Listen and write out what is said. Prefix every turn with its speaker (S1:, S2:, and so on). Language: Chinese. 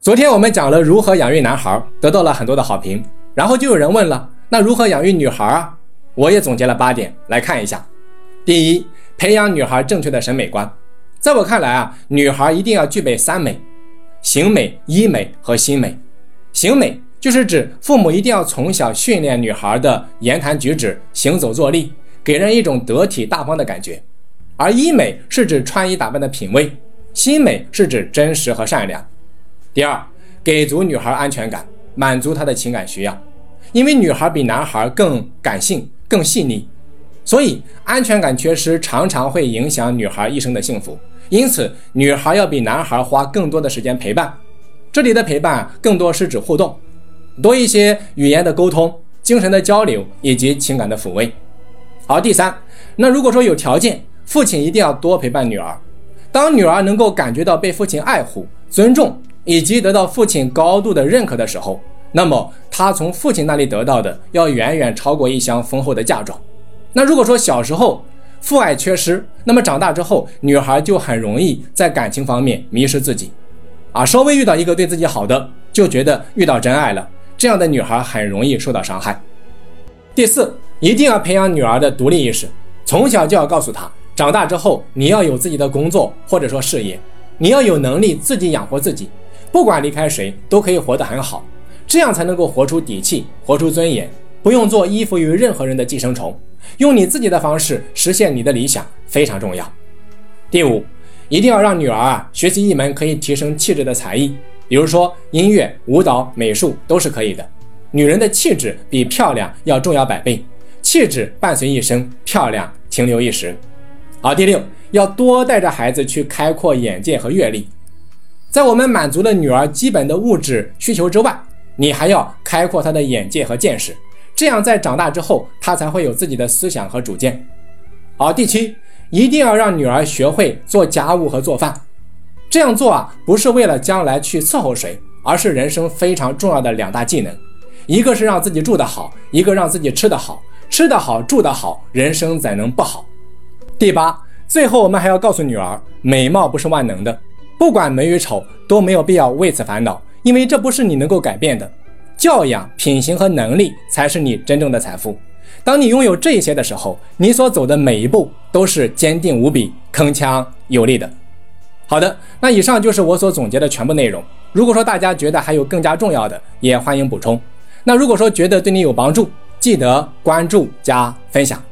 S1: 昨天我们讲了如何养育男孩，得到了很多的好评。然后就有人问了，那如何养育女孩啊？我也总结了八点来看一下。第一，培养女孩正确的审美观。在我看来啊，女孩一定要具备三美：形美、医美和心美。形美就是指父母一定要从小训练女孩的言谈举止、行走坐立，给人一种得体大方的感觉；而医美是指穿衣打扮的品味，心美是指真实和善良。第二，给足女孩安全感，满足她的情感需要。因为女孩比男孩更感性、更细腻，所以安全感缺失常常会影响女孩一生的幸福。因此，女孩要比男孩花更多的时间陪伴。这里的陪伴更多是指互动，多一些语言的沟通、精神的交流以及情感的抚慰。好，第三，那如果说有条件，父亲一定要多陪伴女儿。当女儿能够感觉到被父亲爱护、尊重。以及得到父亲高度的认可的时候，那么他从父亲那里得到的要远远超过一箱丰厚的嫁妆。那如果说小时候父爱缺失，那么长大之后女孩就很容易在感情方面迷失自己，啊，稍微遇到一个对自己好的，就觉得遇到真爱了，这样的女孩很容易受到伤害。第四，一定要培养女儿的独立意识，从小就要告诉她，长大之后你要有自己的工作或者说事业，你要有能力自己养活自己。不管离开谁，都可以活得很好，这样才能够活出底气，活出尊严，不用做依附于任何人的寄生虫，用你自己的方式实现你的理想非常重要。第五，一定要让女儿啊学习一门可以提升气质的才艺，比如说音乐、舞蹈、美术都是可以的。女人的气质比漂亮要重要百倍，气质伴随一生，漂亮停留一时。好，第六，要多带着孩子去开阔眼界和阅历。在我们满足了女儿基本的物质需求之外，你还要开阔她的眼界和见识，这样在长大之后，她才会有自己的思想和主见。好，第七，一定要让女儿学会做家务和做饭。这样做啊，不是为了将来去伺候谁，而是人生非常重要的两大技能，一个是让自己住得好，一个让自己吃得好。吃得好，住得好，人生怎能不好？第八，最后我们还要告诉女儿，美貌不是万能的。不管美与丑都没有必要为此烦恼，因为这不是你能够改变的。教养、品行和能力才是你真正的财富。当你拥有这些的时候，你所走的每一步都是坚定无比、铿锵有力的。好的，那以上就是我所总结的全部内容。如果说大家觉得还有更加重要的，也欢迎补充。那如果说觉得对你有帮助，记得关注加分享。